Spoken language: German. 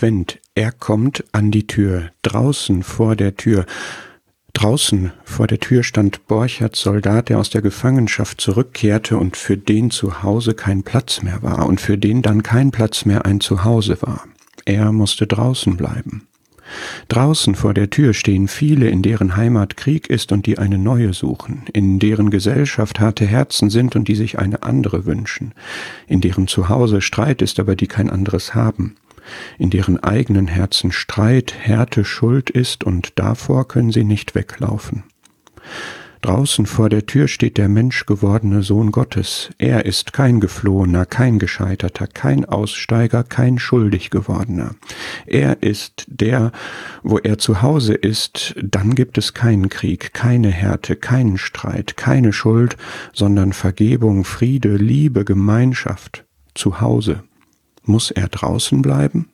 Advent. Er kommt an die Tür, draußen vor der Tür. Draußen vor der Tür stand Borcherts Soldat, der aus der Gefangenschaft zurückkehrte und für den zu Hause kein Platz mehr war und für den dann kein Platz mehr ein Zuhause war. Er musste draußen bleiben. Draußen vor der Tür stehen viele, in deren Heimat Krieg ist und die eine neue suchen, in deren Gesellschaft harte Herzen sind und die sich eine andere wünschen, in deren Zuhause Streit ist, aber die kein anderes haben, in deren eigenen Herzen Streit, Härte, Schuld ist und davor können sie nicht weglaufen. Draußen vor der Tür steht der menschgewordene Sohn Gottes. Er ist kein Geflohener, kein Gescheiterter, kein Aussteiger, kein schuldig gewordener. Er ist der, wo er zu Hause ist, dann gibt es keinen Krieg, keine Härte, keinen Streit, keine Schuld, sondern Vergebung, Friede, Liebe, Gemeinschaft. Zu Hause. Muss er draußen bleiben?